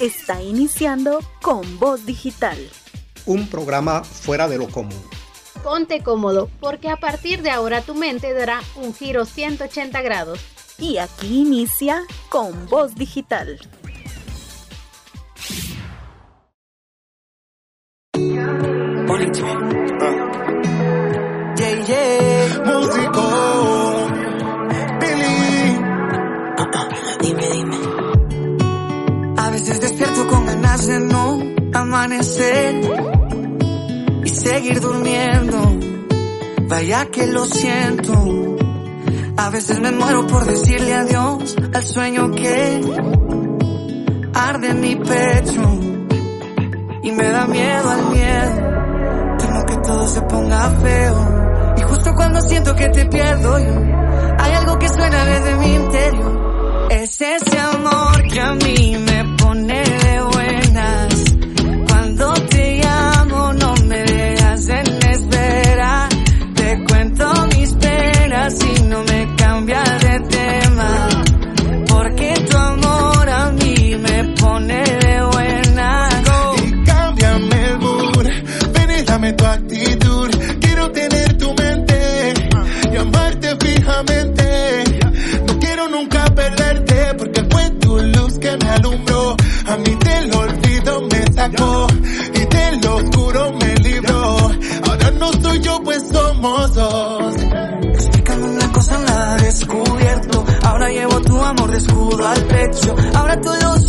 Está iniciando con Voz Digital. Un programa fuera de lo común. Ponte cómodo, porque a partir de ahora tu mente dará un giro 180 grados. Y aquí inicia con Voz Digital. Que lo siento. A veces me muero por decirle adiós al sueño que arde en mi pecho y me da miedo al miedo. Temo que todo se ponga feo. Y justo cuando siento que te pierdo yo, hay algo que suena desde mi interior. Es ese amor que a mí me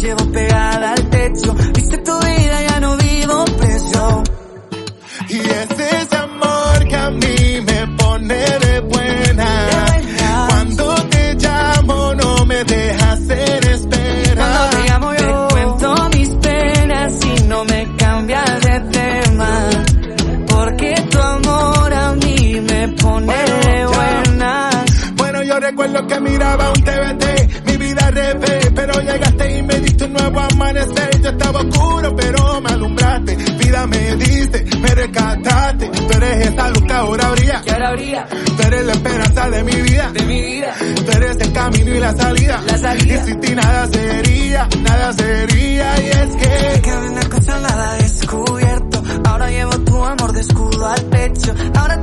llevo pegada Que ahora brilla Tú eres la esperanza de mi vida. de mi vida. Tú eres el camino y la salida. La salida. Y sin ti nada sería, nada sería. Y es que Que una cosa nada descubierto. Ahora llevo tu amor de escudo al pecho. Ahora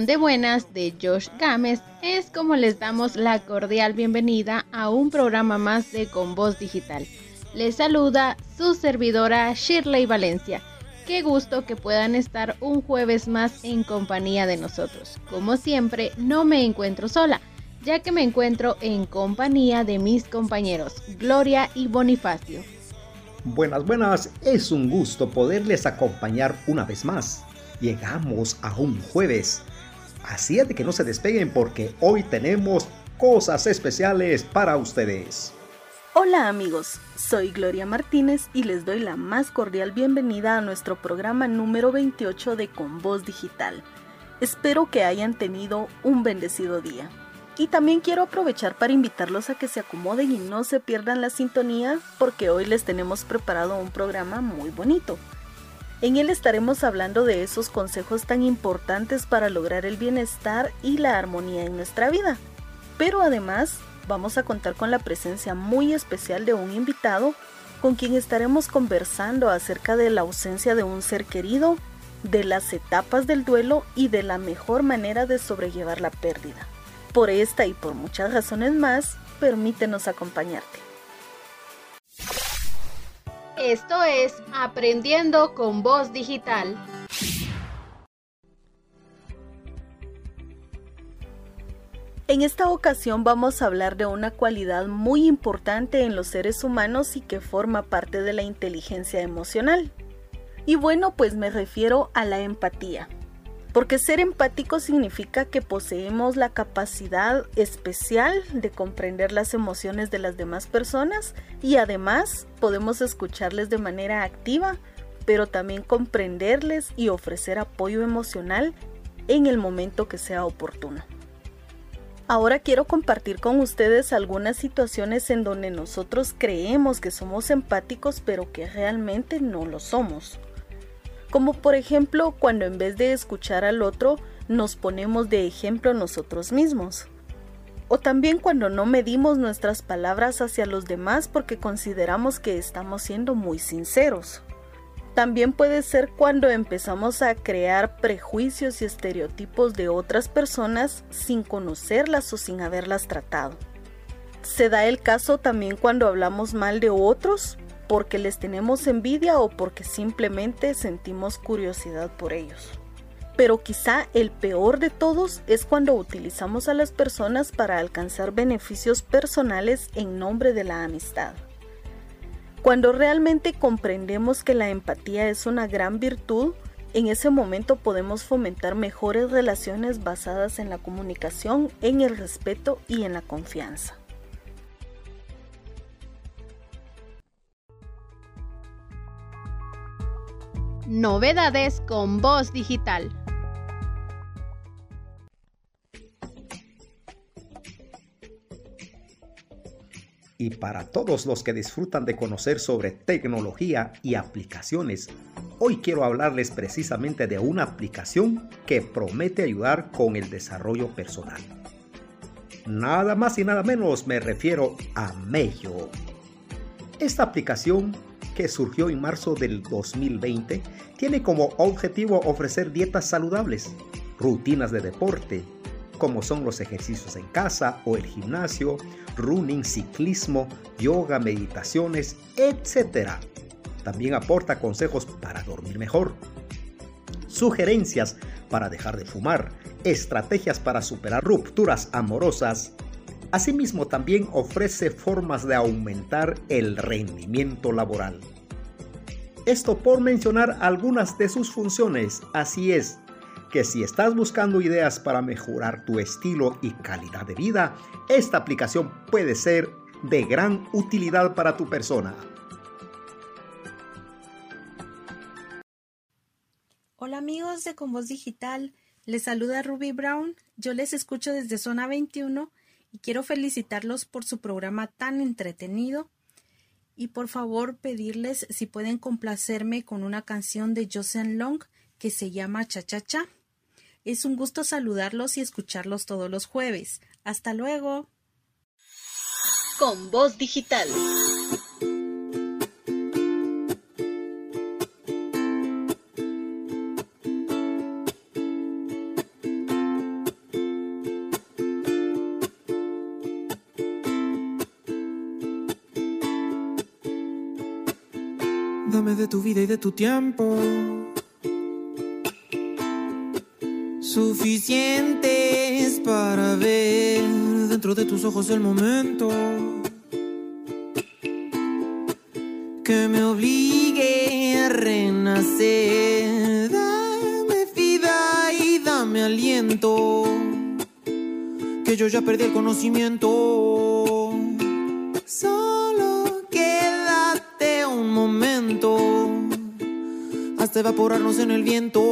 de buenas de Josh Gámez es como les damos la cordial bienvenida a un programa más de Con Voz Digital. Les saluda su servidora Shirley Valencia. Qué gusto que puedan estar un jueves más en compañía de nosotros. Como siempre, no me encuentro sola, ya que me encuentro en compañía de mis compañeros Gloria y Bonifacio. Buenas, buenas, es un gusto poderles acompañar una vez más. Llegamos a un jueves. Así es de que no se despeguen porque hoy tenemos cosas especiales para ustedes. Hola amigos, soy Gloria Martínez y les doy la más cordial bienvenida a nuestro programa número 28 de Con Voz Digital. Espero que hayan tenido un bendecido día. Y también quiero aprovechar para invitarlos a que se acomoden y no se pierdan la sintonía porque hoy les tenemos preparado un programa muy bonito. En él estaremos hablando de esos consejos tan importantes para lograr el bienestar y la armonía en nuestra vida. Pero además vamos a contar con la presencia muy especial de un invitado con quien estaremos conversando acerca de la ausencia de un ser querido, de las etapas del duelo y de la mejor manera de sobrellevar la pérdida. Por esta y por muchas razones más, permítenos acompañarte. Esto es Aprendiendo con Voz Digital. En esta ocasión vamos a hablar de una cualidad muy importante en los seres humanos y que forma parte de la inteligencia emocional. Y bueno, pues me refiero a la empatía. Porque ser empático significa que poseemos la capacidad especial de comprender las emociones de las demás personas y además podemos escucharles de manera activa, pero también comprenderles y ofrecer apoyo emocional en el momento que sea oportuno. Ahora quiero compartir con ustedes algunas situaciones en donde nosotros creemos que somos empáticos pero que realmente no lo somos. Como por ejemplo cuando en vez de escuchar al otro nos ponemos de ejemplo nosotros mismos. O también cuando no medimos nuestras palabras hacia los demás porque consideramos que estamos siendo muy sinceros. También puede ser cuando empezamos a crear prejuicios y estereotipos de otras personas sin conocerlas o sin haberlas tratado. Se da el caso también cuando hablamos mal de otros porque les tenemos envidia o porque simplemente sentimos curiosidad por ellos. Pero quizá el peor de todos es cuando utilizamos a las personas para alcanzar beneficios personales en nombre de la amistad. Cuando realmente comprendemos que la empatía es una gran virtud, en ese momento podemos fomentar mejores relaciones basadas en la comunicación, en el respeto y en la confianza. Novedades con voz digital. y para todos los que disfrutan de conocer sobre tecnología y aplicaciones. Hoy quiero hablarles precisamente de una aplicación que promete ayudar con el desarrollo personal. Nada más y nada menos me refiero a Mello. Esta aplicación, que surgió en marzo del 2020, tiene como objetivo ofrecer dietas saludables, rutinas de deporte, como son los ejercicios en casa o el gimnasio, running, ciclismo, yoga, meditaciones, etc. También aporta consejos para dormir mejor, sugerencias para dejar de fumar, estrategias para superar rupturas amorosas. Asimismo, también ofrece formas de aumentar el rendimiento laboral. Esto por mencionar algunas de sus funciones, así es, que si estás buscando ideas para mejorar tu estilo y calidad de vida, esta aplicación puede ser de gran utilidad para tu persona. Hola amigos de Con Voz Digital, les saluda Ruby Brown, yo les escucho desde Zona 21 y quiero felicitarlos por su programa tan entretenido y por favor pedirles si pueden complacerme con una canción de Joseon Long que se llama Cha Cha Cha. Es un gusto saludarlos y escucharlos todos los jueves. Hasta luego. Con voz digital. De tu tiempo suficientes para ver dentro de tus ojos el momento que me obligue a renacer. Dame vida y dame aliento, que yo ya perdí el conocimiento. Hasta evaporarnos en el viento.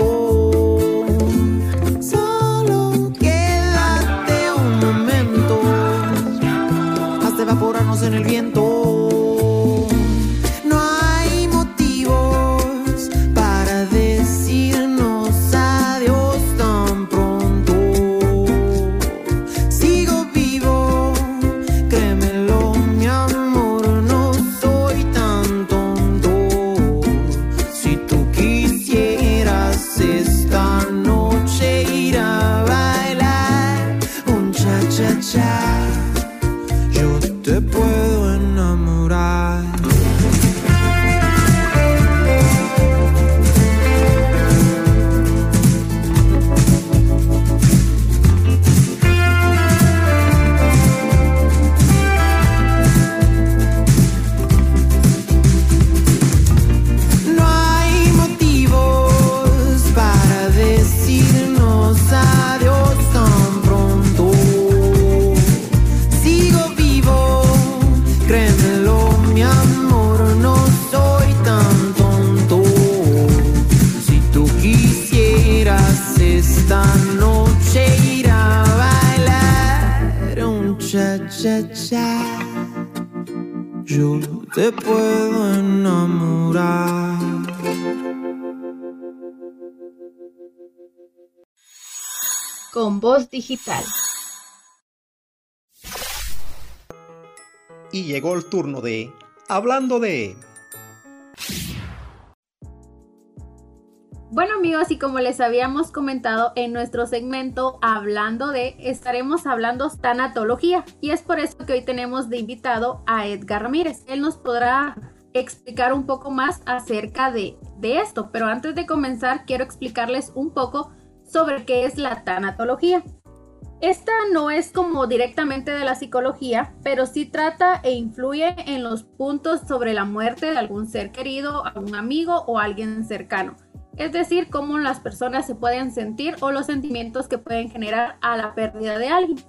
Te puedo enamorar. Con voz digital. Y llegó el turno de Hablando de... Bueno amigos, y como les habíamos comentado en nuestro segmento Hablando de, estaremos hablando tanatología. Y es por eso que hoy tenemos de invitado a Edgar Ramírez. Él nos podrá explicar un poco más acerca de, de esto. Pero antes de comenzar, quiero explicarles un poco sobre qué es la tanatología. Esta no es como directamente de la psicología, pero sí trata e influye en los puntos sobre la muerte de algún ser querido, algún amigo o alguien cercano. Es decir, cómo las personas se pueden sentir o los sentimientos que pueden generar a la pérdida de alguien.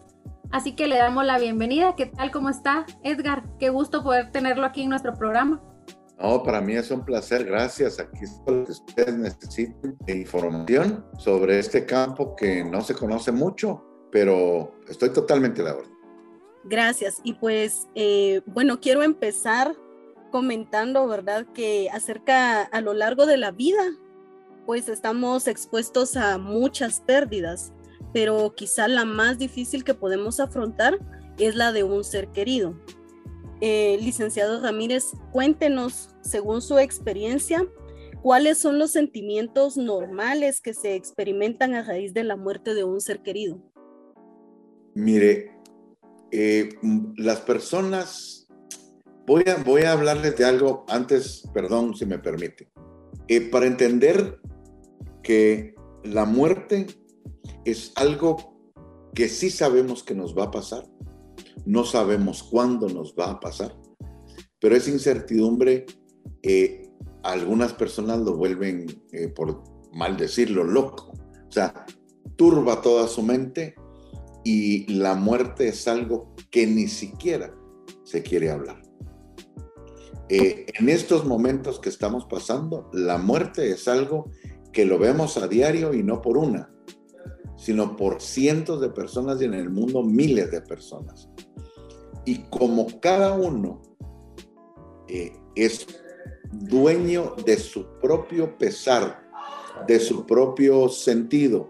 Así que le damos la bienvenida. ¿Qué tal? ¿Cómo está? Edgar, qué gusto poder tenerlo aquí en nuestro programa. No, para mí es un placer, gracias. Aquí está lo que ustedes necesiten de información sobre este campo que no se conoce mucho, pero estoy totalmente de acuerdo. Gracias. Y pues, eh, bueno, quiero empezar comentando, ¿verdad? Que acerca a lo largo de la vida, pues estamos expuestos a muchas pérdidas, pero quizá la más difícil que podemos afrontar es la de un ser querido. Eh, licenciado Ramírez, cuéntenos, según su experiencia, cuáles son los sentimientos normales que se experimentan a raíz de la muerte de un ser querido. Mire, eh, las personas, voy a, voy a hablarles de algo antes, perdón si me permite, Eh, para entender que la muerte es algo que sí sabemos que nos va a pasar, no sabemos cuándo nos va a pasar, pero esa incertidumbre, eh, algunas personas lo vuelven, eh, por mal decirlo, loco. O sea, turba toda su mente y la muerte es algo que ni siquiera se quiere hablar. Eh, en estos momentos que estamos pasando, la muerte es algo que lo vemos a diario y no por una, sino por cientos de personas y en el mundo miles de personas. Y como cada uno eh, es dueño de su propio pesar, de su propio sentido,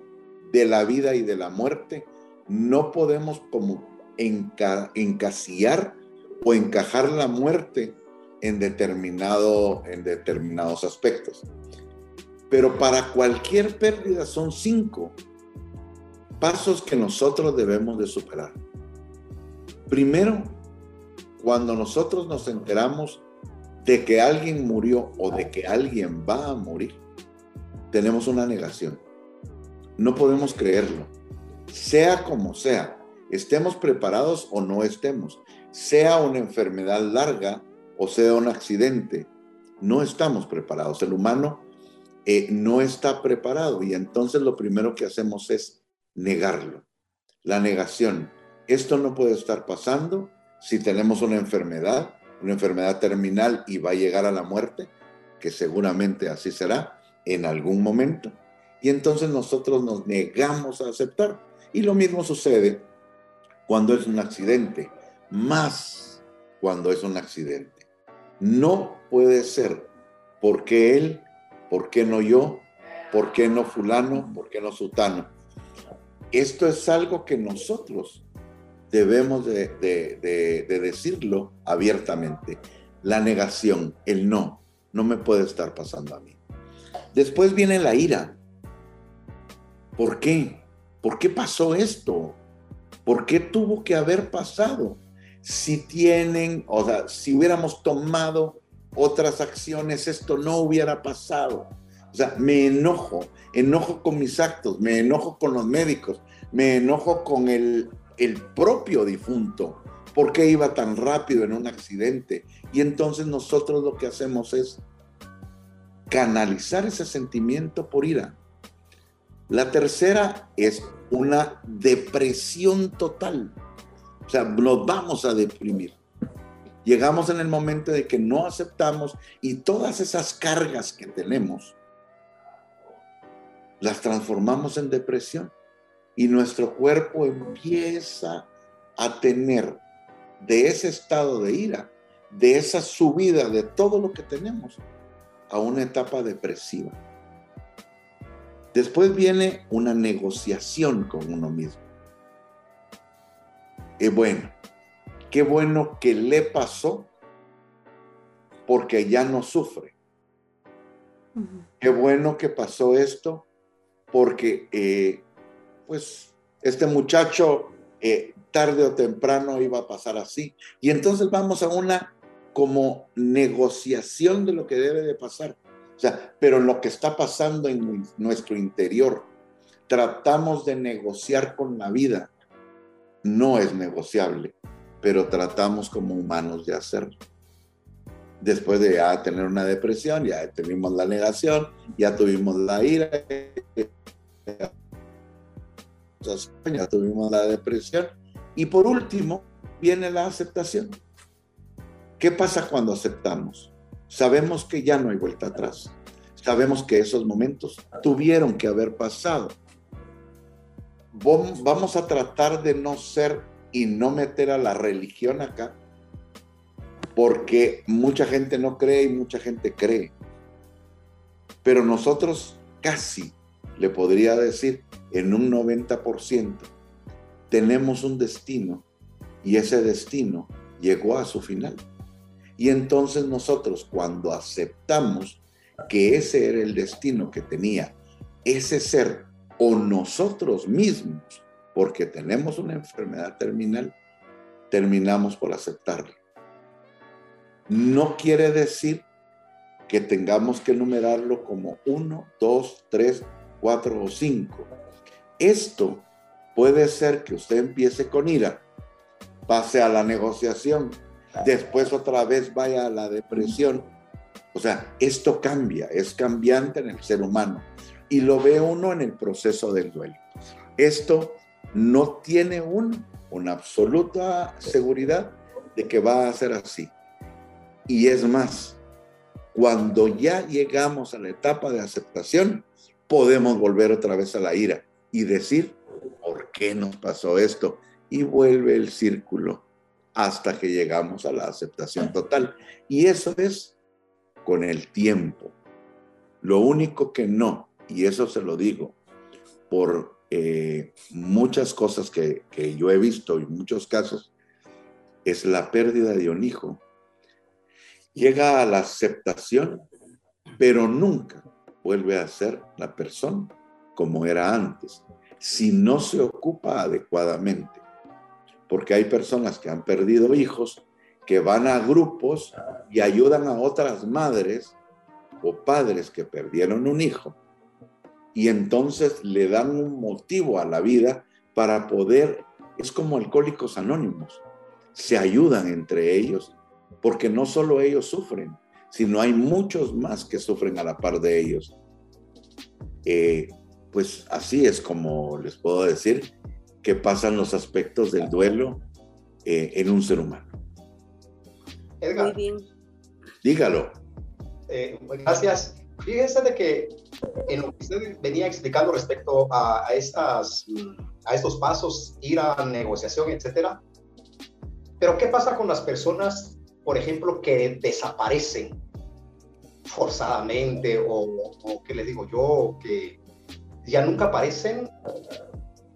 de la vida y de la muerte, no podemos como enca encasillar o encajar la muerte en, determinado, en determinados aspectos. Pero para cualquier pérdida son cinco pasos que nosotros debemos de superar. Primero, cuando nosotros nos enteramos de que alguien murió o de que alguien va a morir, tenemos una negación. No podemos creerlo. Sea como sea, estemos preparados o no estemos, sea una enfermedad larga o sea un accidente, no estamos preparados. El humano eh, no está preparado y entonces lo primero que hacemos es negarlo. La negación. Esto no puede estar pasando si tenemos una enfermedad, una enfermedad terminal y va a llegar a la muerte, que seguramente así será en algún momento. Y entonces nosotros nos negamos a aceptar. Y lo mismo sucede cuando es un accidente, más cuando es un accidente. No puede ser porque él, por qué no yo, por qué no fulano, por qué no sutano. Esto es algo que nosotros debemos de, de, decirlo abiertamente. La negación, el no, no me puede estar pasando a mí. Después viene la ira. ¿Por qué? ¿Por qué pasó esto? ¿Por qué tuvo que haber pasado? Si tienen, o sea, si hubiéramos tomado otras acciones, esto no hubiera pasado. O sea, me enojo, enojo con mis actos, me enojo con los médicos, me enojo con el, el propio difunto. ¿Por qué iba tan rápido en un accidente? Y entonces nosotros lo que hacemos es canalizar ese sentimiento por ira. La tercera es una depresión total. Sea, nos vamos a deprimir. Llegamos en el momento de que no aceptamos y todas esas cargas que tenemos las transformamos en depresión y nuestro cuerpo empieza a tener de ese estado de ira, de esa subida de todo lo que tenemos a una etapa depresiva. Después viene una negociación con uno mismo. Y bueno, qué bueno que le pasó porque ya no sufre. Qué bueno que pasó esto porque eh, pues este muchacho eh, tarde o temprano iba a pasar así. Y entonces vamos a una como negociación de lo que debe de pasar. O sea, pero lo que está pasando en nuestro interior, tratamos de negociar con la vida. No es negociable, pero tratamos como humanos de hacerlo. Después de ya tener una depresión, ya tuvimos la negación, ya tuvimos la ira, ya tuvimos la depresión. Y por último, viene la aceptación. ¿Qué pasa cuando aceptamos? Sabemos que ya no hay vuelta atrás. Sabemos que esos momentos tuvieron que haber pasado. Vamos a tratar de no ser y no meter a la religión acá, porque mucha gente no cree y mucha gente cree. Pero nosotros casi, le podría decir, en un 90%, tenemos un destino y ese destino llegó a su final. Y entonces nosotros cuando aceptamos que ese era el destino que tenía ese ser o nosotros mismos, porque tenemos una enfermedad terminal, terminamos por aceptarlo. No quiere decir que tengamos que numerarlo como uno, dos, tres, cuatro o cinco. Esto puede ser que usted empiece con ira, pase a la negociación, después otra vez vaya a la depresión. O sea, esto cambia, es cambiante en el ser humano y lo ve uno en el proceso del duelo. Esto no tiene un, una absoluta seguridad de que va a ser así. Y es más, cuando ya llegamos a la etapa de aceptación, podemos volver otra vez a la ira y decir, ¿por qué nos pasó esto? Y vuelve el círculo hasta que llegamos a la aceptación total. Y eso es con el tiempo. Lo único que no, y eso se lo digo por eh, muchas cosas que, que yo he visto y muchos casos, es la pérdida de un hijo. Llega a la aceptación, pero nunca vuelve a ser la persona como era antes, si no se ocupa adecuadamente porque hay personas que han perdido hijos que van a grupos y ayudan a otras madres o padres que perdieron un hijo y entonces le dan un motivo a la vida para poder, es como alcohólicos anónimos, se ayudan entre ellos porque no solo ellos sufren, sino hay muchos más que sufren a la par de ellos. Eh, pues así es como les puedo decir que pasan los aspectos del duelo eh, en un ser humano. Edgar. Muy bien. Dígalo. Eh, gracias. Fíjense de que en lo que usted venía explicando respecto a, estas, a estos pasos, ir a negociación, etcétera. Pero ¿qué pasa con las personas, por ejemplo, que desaparecen forzadamente o, o que les digo yo, que ya nunca aparecen?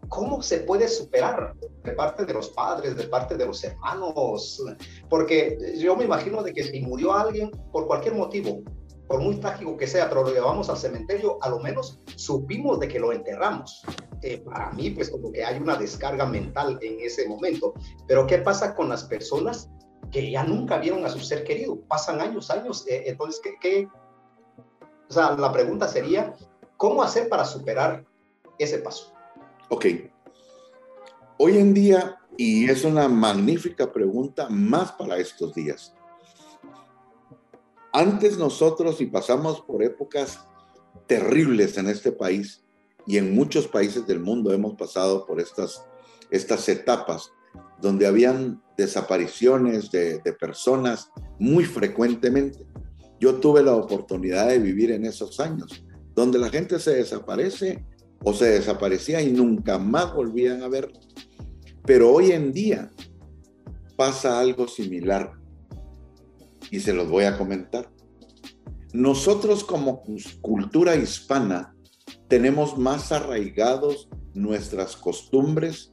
¿Cómo se puede superar de parte de los padres, de parte de los hermanos? Porque yo me imagino de que si murió alguien por cualquier motivo, por muy trágico que sea, pero lo llevamos al cementerio, a lo menos supimos de que lo enterramos. Eh, para mí, pues como que hay una descarga mental en ese momento. Pero ¿qué pasa con las personas que ya nunca vieron a su ser querido? Pasan años, años. Eh, entonces, ¿qué, ¿qué? O sea, la pregunta sería, ¿cómo hacer para superar ese paso? Ok. Hoy en día, y es una magnífica pregunta más para estos días, antes nosotros, y pasamos por épocas terribles en este país y en muchos países del mundo hemos pasado por estas, estas etapas donde habían desapariciones de, personas muy frecuentemente. Yo tuve la oportunidad de vivir en esos años, donde la gente se desaparece o se desaparecía y nunca más volvían a ver. Pero hoy en día pasa algo similar y se los voy a comentar. Nosotros como cultura hispana tenemos más arraigados nuestras costumbres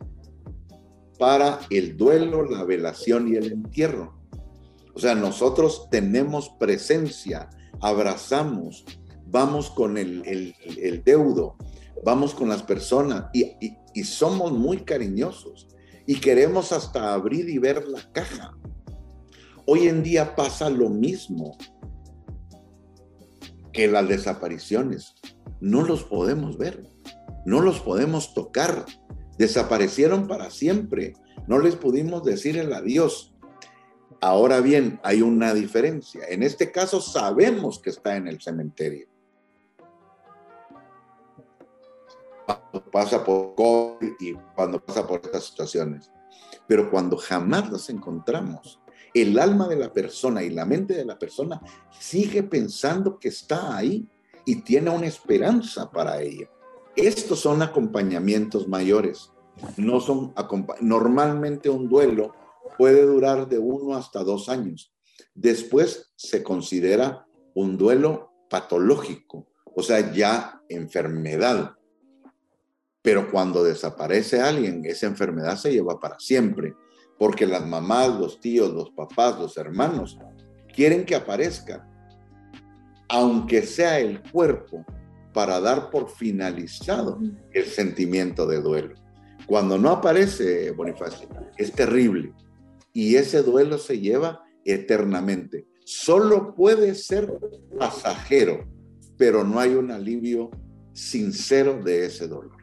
para el duelo, la velación y el entierro. O sea, nosotros tenemos presencia, abrazamos, vamos con el, deudo, vamos con las personas y, y somos muy cariñosos y queremos hasta abrir y ver la caja. Hoy en día pasa lo mismo que las desapariciones. No los podemos ver, no los podemos tocar. Desaparecieron para siempre. No les pudimos decir el adiós. Ahora bien, hay una diferencia. En este caso sabemos que está en el cementerio. Cuando pasa por COVID y cuando pasa por estas situaciones. Pero cuando jamás las encontramos, el alma de la persona y la mente de la persona sigue pensando que está ahí y tiene una esperanza para ello. Estos son acompañamientos mayores. No son normalmente un duelo puede durar de uno hasta dos años. Después se considera un duelo patológico, o sea, ya enfermedad. Pero cuando desaparece alguien, esa enfermedad se lleva para siempre porque las mamás, los tíos, los papás, los hermanos quieren que aparezca, aunque sea el cuerpo, para dar por finalizado el sentimiento de duelo. Cuando no aparece Bonifacio, es terrible y ese duelo se lleva eternamente. Solo puede ser pasajero, pero no hay un alivio sincero de ese dolor.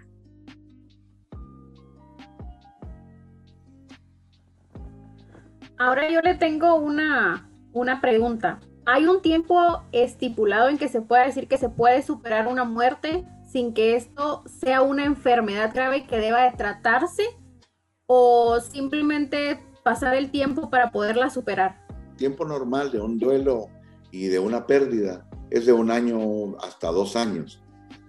Ahora yo le tengo una, una pregunta. ¿Hay un tiempo estipulado en que se pueda decir que se puede superar una muerte sin que esto sea una enfermedad grave que deba de tratarse? ¿O simplemente pasar el tiempo para poderla superar? Tiempo normal de un duelo y de una pérdida es de un año hasta dos años.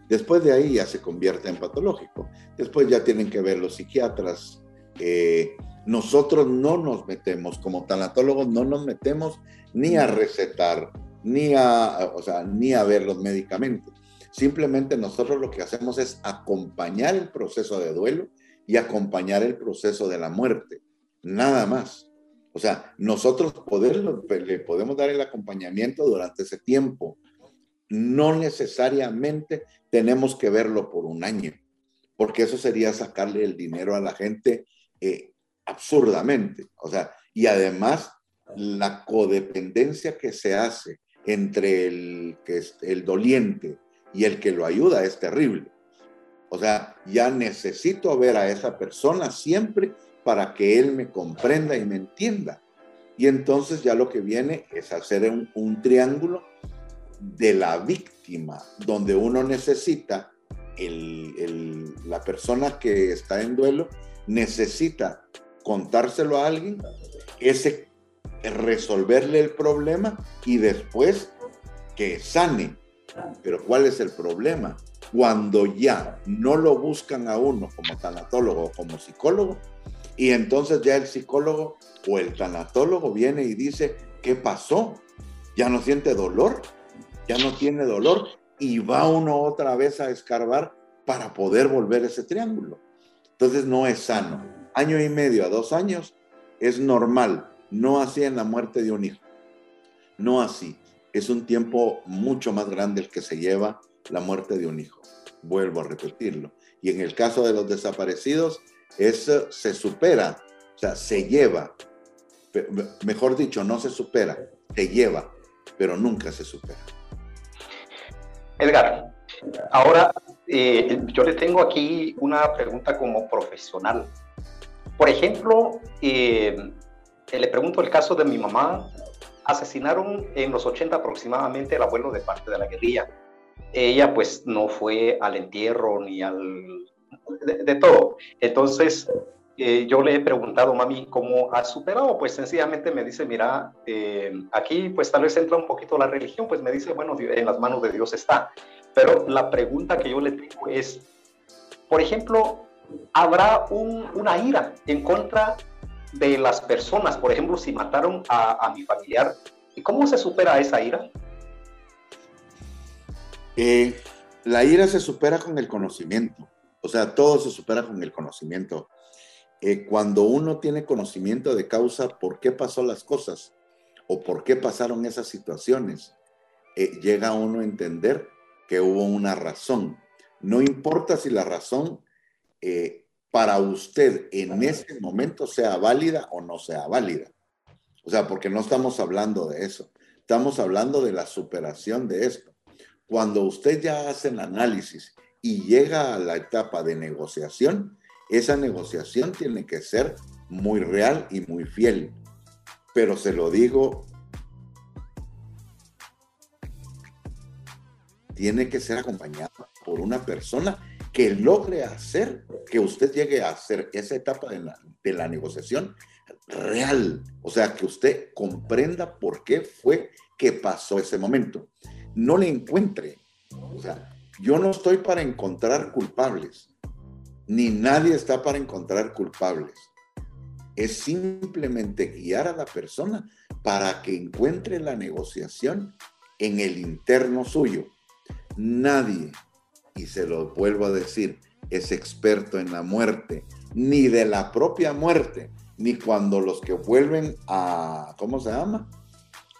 Después de ahí ya se convierte en patológico. Después ya tienen que ver los psiquiatras eh, nosotros no nos metemos, como tanatólogos, no nos metemos ni a recetar, ni a, o sea, ni a ver los medicamentos. Simplemente nosotros lo que hacemos es acompañar el proceso de duelo y acompañar el proceso de la muerte. Nada más. O sea, nosotros le podemos dar el acompañamiento durante ese tiempo. No necesariamente tenemos que verlo por un año, porque eso sería sacarle el dinero a la gente eh, absurdamente. O sea, y además la codependencia que se hace entre el, que es el doliente y el que lo ayuda es terrible. O sea, ya necesito ver a esa persona siempre para que él me comprenda y me entienda. Y entonces ya lo que viene es hacer un, un triángulo de la víctima, donde uno necesita, el, el, la persona que está en duelo necesita contárselo a alguien, ese resolverle el problema y después que sane. Pero ¿cuál es el problema? Cuando ya no lo buscan a uno como tanatólogo o como psicólogo, y entonces ya el psicólogo o el tanatólogo viene y dice, ¿qué pasó? ¿Ya no siente dolor? ¿Ya no tiene dolor? Y va uno otra vez a escarbar para poder volver ese triángulo. Entonces no es sano. Año y medio a dos años es normal no así en la muerte de un hijo. No así. Es un tiempo mucho más grande el que se lleva la muerte de un hijo. Vuelvo a repetirlo. Y en el caso de los desaparecidos, eso se supera, o sea, se lleva. Mejor dicho, no se supera, se lleva, pero nunca se supera. Edgar, ahora eh, yo le tengo aquí una pregunta como profesional. Por ejemplo, eh, le pregunto el caso de mi mamá. Asesinaron en los 80 aproximadamente el abuelo de parte de la guerrilla. Ella pues no fue al entierro ni al... de, todo. Entonces eh, yo le he preguntado, mami, ¿cómo has superado? Pues sencillamente me dice, mira, eh, aquí pues tal vez entra un poquito la religión, pues me dice, bueno, en las manos de Dios está. Pero la pregunta que yo le tengo es, por ejemplo, ¿habrá un, una ira en contra de las personas. Por ejemplo, si mataron a, mi familiar, ¿y cómo se supera esa ira? Eh, la ira se supera con el conocimiento. O sea, todo se supera con el conocimiento. Eh, cuando uno tiene conocimiento de causa, por qué pasó las cosas o por qué pasaron esas situaciones, eh, llega uno a entender que hubo una razón. No importa si la razón para usted en ese momento sea válida o no sea válida. O sea, porque no estamos hablando de eso. Estamos hablando de la superación de esto. Cuando usted ya hace el análisis y llega a la etapa de negociación, esa negociación tiene que ser muy real y muy fiel. Pero se lo digo, tiene que ser acompañada por una persona que logre hacer que usted llegue a hacer esa etapa de la, de la negociación real. O sea, que usted comprenda por qué fue que pasó ese momento. No le encuentre. O sea, yo no estoy para encontrar culpables, ni nadie está para encontrar culpables. Es simplemente guiar a la persona para que encuentre la negociación en el interno suyo. Nadie y se lo vuelvo a decir, es experto en la muerte, ni de la propia muerte, ni cuando los que vuelven a, ¿cómo se llama?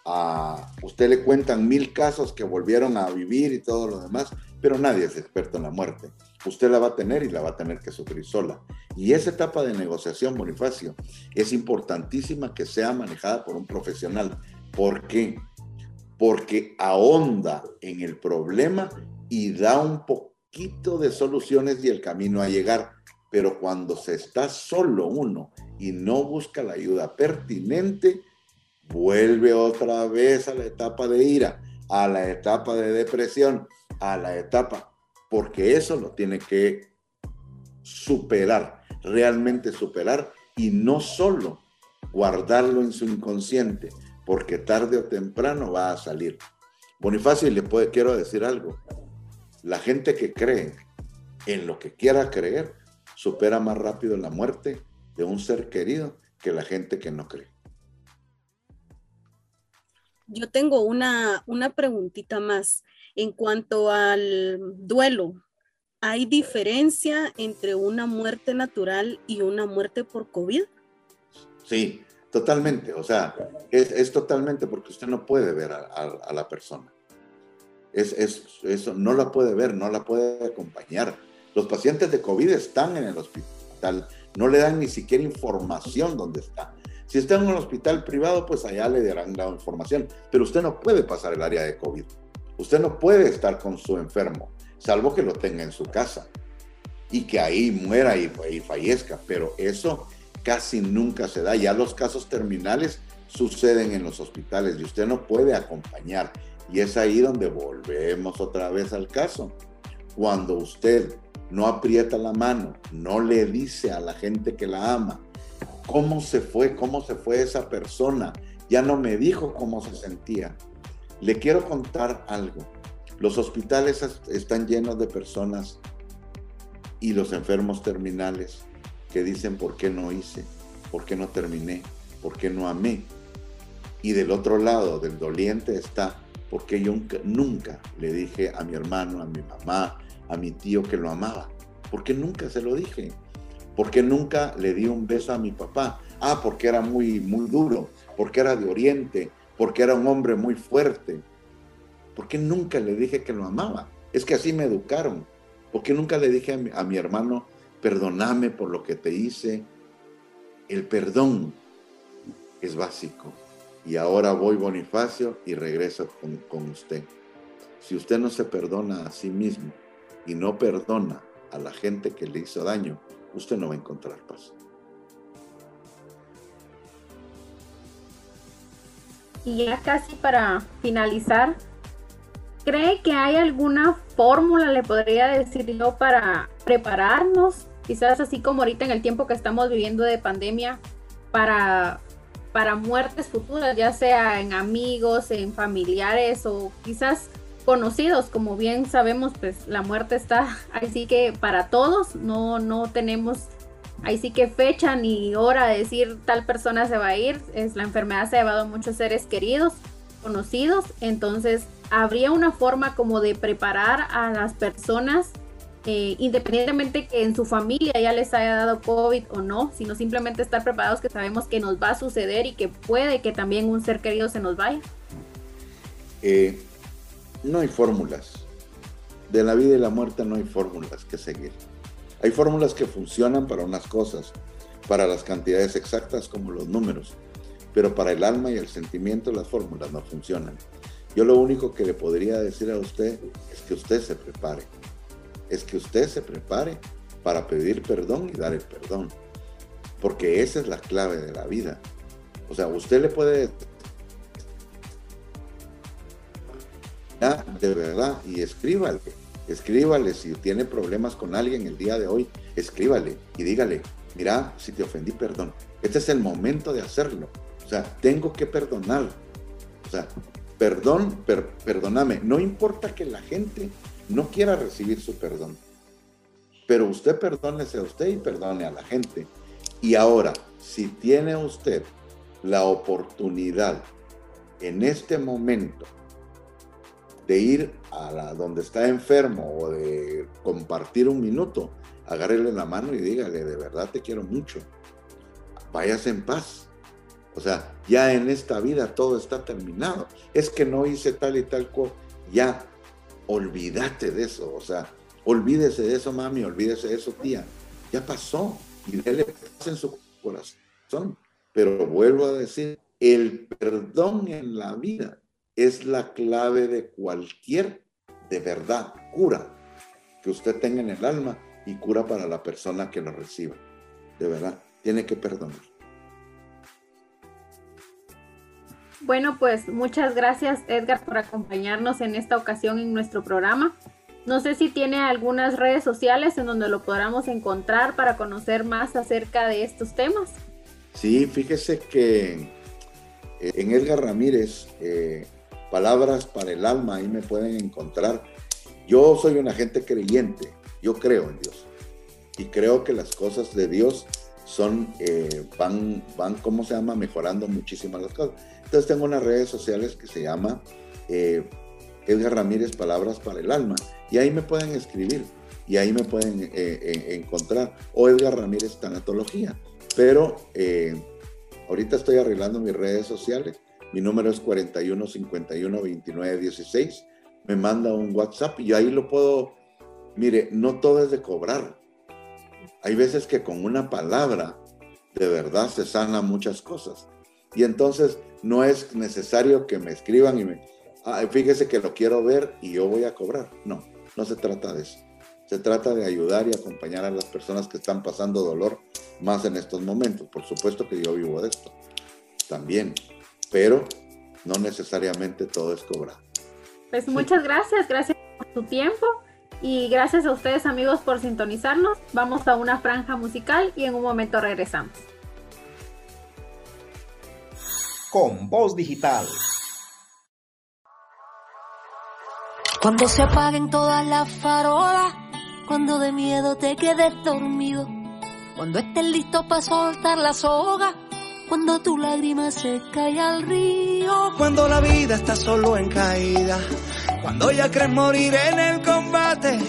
A, usted le cuentan mil casos que volvieron a vivir y todo lo demás, pero nadie es experto en la muerte. Usted la va a tener y la va a tener que sufrir sola. Y esa etapa de negociación, Bonifacio, es importantísima que sea manejada por un profesional. ¿Por qué? Porque ahonda en el problema y da un poquito de soluciones y el camino a llegar. Pero cuando se está solo uno y no busca la ayuda pertinente, vuelve otra vez a la etapa de ira, a la etapa de depresión, a la etapa, porque eso lo tiene que superar, realmente superar y no solo guardarlo en su inconsciente, porque tarde o temprano va a salir. Bonifacio, le puede, quiero decir algo. La gente que cree en lo que quiera creer supera más rápido la muerte de un ser querido que la gente que no cree. Yo tengo una, una preguntita más. En cuanto al duelo, ¿hay diferencia entre una muerte natural y una muerte por COVID? Sí, totalmente. O sea, es, totalmente porque usted no puede ver a la persona es, eso no la puede ver, no la puede acompañar. Los pacientes de COVID están en el hospital, no le dan ni siquiera información dónde está. Si está en un hospital privado, pues allá le darán la información. Pero usted no puede pasar el área de COVID. Usted no puede estar con su enfermo, salvo que lo tenga en su casa y que ahí muera y, fallezca. Pero eso casi nunca se da. Ya los casos terminales suceden en los hospitales y usted no puede acompañar. Y es ahí donde volvemos otra vez al caso. Cuando usted no aprieta la mano, no le dice a la gente que la ama, cómo se fue, cómo se fue esa persona. Ya no me dijo cómo se sentía. Le quiero contar algo. Los hospitales están llenos de personas y los enfermos terminales que dicen por qué no hice, por qué no terminé, por qué no amé. Y del otro lado del doliente está porque yo nunca le dije a mi hermano, a mi mamá, a mi tío que lo amaba. Porque nunca se lo dije. ¿Por nunca le di un beso a mi papá? Ah, porque era muy, muy duro, porque era de Oriente, porque era un hombre muy fuerte. ¿Por qué nunca le dije que lo amaba? Es que así me educaron. ¿Por qué nunca le dije a mi hermano, perdóname por lo que te hice? El perdón es básico. Y ahora voy Bonifacio y regreso con, con usted. Si usted no se perdona a sí mismo y no perdona a la gente que le hizo daño, usted no va a encontrar paz. Y ya casi para finalizar, ¿cree que hay alguna fórmula, le podría decir yo, para prepararnos? Quizás así como ahorita en el tiempo que estamos viviendo de pandemia, para, para muertes futuras, ya sea en amigos, en familiares o quizás conocidos, como bien sabemos, pues la muerte está así que para todos, no, no tenemos ahí sí que fecha ni hora de decir tal persona se va a ir, es la enfermedad se ha llevado a muchos seres queridos, conocidos, entonces habría una forma como de preparar a las personas eh, independientemente que en su familia ya les haya dado COVID o no, sino simplemente estar preparados que sabemos que nos va a suceder y que puede que también un ser querido se nos vaya. Eh, no hay fórmulas. De la vida y la muerte no hay fórmulas que seguir. Hay fórmulas que funcionan para unas cosas, para las cantidades exactas como los números, pero para el alma y el sentimiento las fórmulas no funcionan. Yo lo único que le podría decir a usted es que usted se prepare. Es que usted se prepare para pedir perdón y dar el perdón. Porque esa es la clave de la vida. O sea, usted le puede de verdad y escríbale. Escríbale si tiene problemas con alguien el día de hoy, escríbale y dígale, mira, si te ofendí, perdón. Este es el momento de hacerlo. O sea, tengo que perdonar. O sea, perdón, perdóname. No importa que la gente no quiera recibir su perdón. Pero usted perdónese a usted y perdone a la gente. Y ahora, si tiene usted la oportunidad en este momento de ir a donde está enfermo o de compartir un minuto, agárrele la mano y dígale, de verdad te quiero mucho. Váyase en paz. O sea, ya en esta vida todo está terminado. Es que no hice tal y tal cosa. Ya, olvídate de eso. O sea, olvídese de eso, mami, olvídese de eso, tía. Ya pasó. Y déle paz en su corazón. Pero vuelvo a decir, el perdón en la vida es la clave de cualquier, de verdad, cura que usted tenga en el alma y cura para la persona que lo reciba. De verdad, tiene que perdonar. Bueno, pues muchas gracias Edgar por acompañarnos en esta ocasión en nuestro programa. No sé si tiene algunas redes sociales en donde lo podamos encontrar para conocer más acerca de estos temas. Sí, fíjese que eh, en Edgar Ramírez eh, palabras para el alma, ahí me pueden encontrar. Yo soy una gente creyente, yo creo en Dios y creo que las cosas de Dios son, eh, van, van, ¿cómo se llama? Mejorando muchísimas las cosas. Entonces tengo unas redes sociales que se llama eh, Edgar Ramírez Palabras para el Alma y ahí me pueden escribir y ahí me pueden eh, encontrar o Edgar Ramírez Tanatología. Pero ahorita estoy arreglando mis redes sociales mi número es 41 51 29 16. Me manda un WhatsApp y ahí lo puedo. Mire, no todo es de cobrar. Hay veces que con una palabra de verdad se sanan muchas cosas. Y entonces no es necesario que me escriban y me, ah, fíjese que lo quiero ver y yo voy a cobrar. No, no se trata de eso. Se trata de ayudar y acompañar a las personas que están pasando dolor más en estos momentos. Por supuesto que yo vivo de esto también, pero no necesariamente todo es cobrar. Pues muchas gracias, gracias por tu tiempo y gracias a ustedes amigos por sintonizarnos. Vamos a una franja musical y en un momento regresamos. Con voz digital. Cuando se apaguen todas las farolas, cuando de miedo te quedes dormido, cuando estés listo para soltar la soga, cuando tu lágrima se cae al río, cuando la vida está solo en caída, cuando ya crees morir en el combate,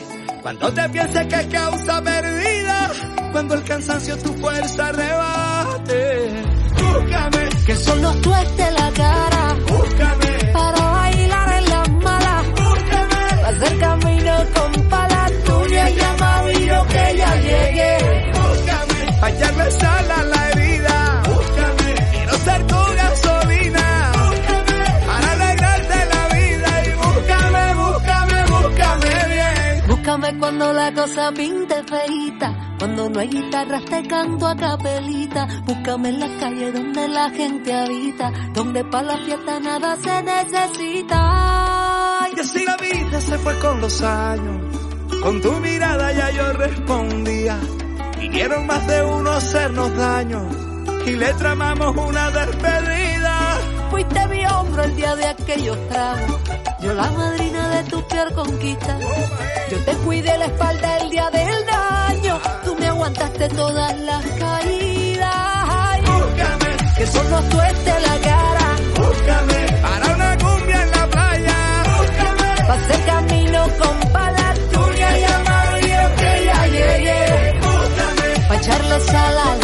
cuando te pienses que es causa perdida, cuando el cansancio tu fuerza rebate. Búscame, que solo tueste la cara, búscame, para bailar en las malas, búscame, para hacer camino con palas tuyas llamado y yo que ya llegué. búscame, para echarle cuando la cosa pinte feita, cuando no hay guitarras te canto a capelita. Búscame en la calle donde la gente habita, donde para la fiesta nada se necesita. Y así la vida se fue con los años, con tu mirada ya yo respondía. Vinieron más de uno hacernos daño y le tramamos una despedida. Fuiste mi hombro el día de aquellos tragos, yo la madrina de tu peor conquista. Yo te cuidé la espalda el día del daño, tú me aguantaste todas las caídas. Ay, Búscame, que solo tueste la cara, búscame, para una cumbia en la playa. Búscame, pa' hacer camino con palas tuyas y amarillo que ya llegué. búscame, Pa' echarle sal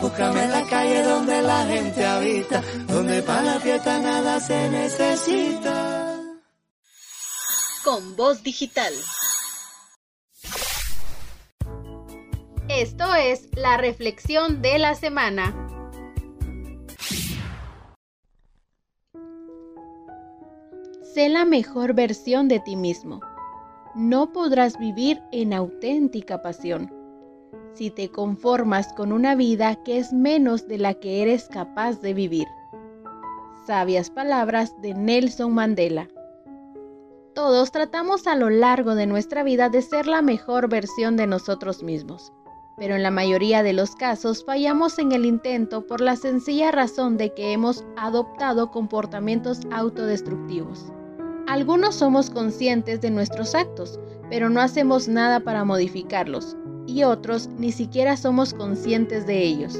Búscame en la calle donde la gente habita, donde para la fiesta nada se necesita. Con voz digital. Esto es la reflexión de la semana. Sé la mejor versión de ti mismo. No podrás vivir en auténtica pasión si te conformas con una vida que es menos de la que eres capaz de vivir. Sabias palabras de Nelson Mandela. Todos tratamos a lo largo de nuestra vida de ser la mejor versión de nosotros mismos, pero en la mayoría de los casos fallamos en el intento por la sencilla razón de que hemos adoptado comportamientos autodestructivos. Algunos somos conscientes de nuestros actos, pero no hacemos nada para modificarlos, y otros ni siquiera somos conscientes de ellos.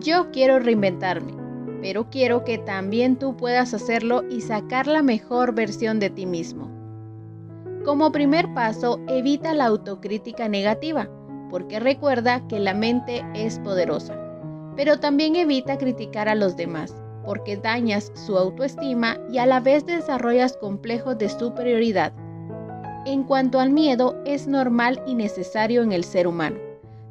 Yo quiero reinventarme, pero quiero que también tú puedas hacerlo y sacar la mejor versión de ti mismo. Como primer paso, evita la autocrítica negativa, porque recuerda que la mente es poderosa. Pero también evita criticar a los demás, porque dañas su autoestima y a la vez desarrollas complejos de superioridad. En cuanto al miedo, es normal y necesario en el ser humano,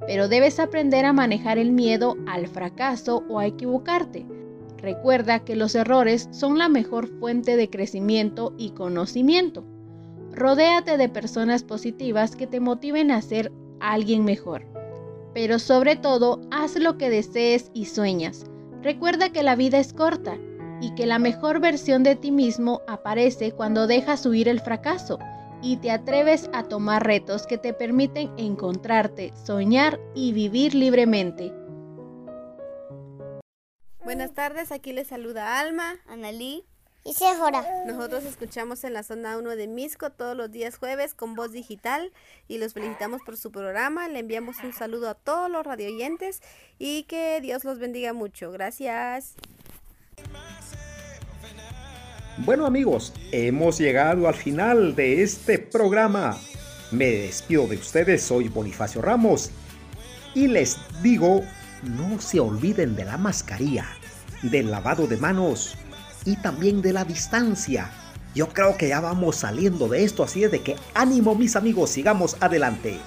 pero debes aprender a manejar el miedo al fracaso o a equivocarte. Recuerda que los errores son la mejor fuente de crecimiento y conocimiento. Rodéate de personas positivas que te motiven a ser alguien mejor. Pero sobre todo, haz lo que desees y sueñas. Recuerda que la vida es corta y que la mejor versión de ti mismo aparece cuando dejas huir el fracaso y te atreves a tomar retos que te permiten encontrarte, soñar y vivir libremente. Buenas tardes, aquí les saluda Alma, Analí y Sephora. Nosotros escuchamos en la zona 1 de Misco todos los días jueves con voz digital y los felicitamos por su programa. Le enviamos un saludo a todos los radioyentes y que Dios los bendiga mucho. Gracias. Bueno amigos, hemos llegado al final de este programa. Me despido de ustedes, soy Bonifacio Ramos y les digo, no se olviden de la mascarilla, del lavado de manos y también de la distancia. Yo creo que ya vamos saliendo de esto, así es de que ánimo mis amigos, sigamos adelante.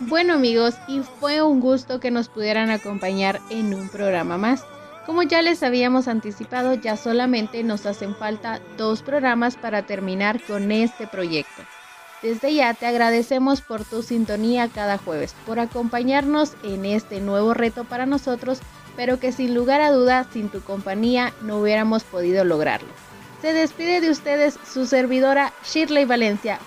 Bueno amigos, y fue un gusto que nos pudieran acompañar en un programa más. Como ya les habíamos anticipado, ya solamente nos hacen falta dos programas para terminar con este proyecto. Desde ya te agradecemos por tu sintonía cada jueves, por acompañarnos en este nuevo reto para nosotros, pero que sin lugar a dudas, sin tu compañía no hubiéramos podido lograrlo. Se despide de ustedes su servidora Shirley Valencia.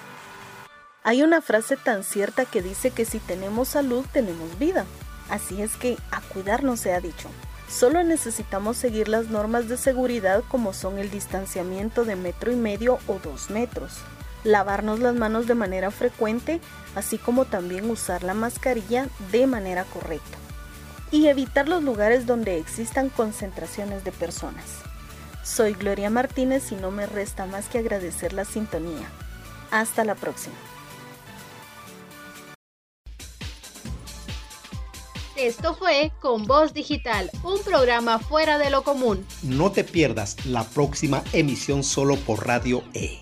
Hay una frase tan cierta que dice que si tenemos salud tenemos vida. Así es que a cuidarnos se ha dicho. Solo necesitamos seguir las normas de seguridad como son el distanciamiento de metro y medio o dos metros, lavarnos las manos de manera frecuente, así como también usar la mascarilla de manera correcta y evitar los lugares donde existan concentraciones de personas. Soy Gloria Martínez y no me resta más que agradecer la sintonía. Hasta la próxima. Esto fue Con Voz Digital, un programa fuera de lo común. No te pierdas la próxima emisión solo por Radio E.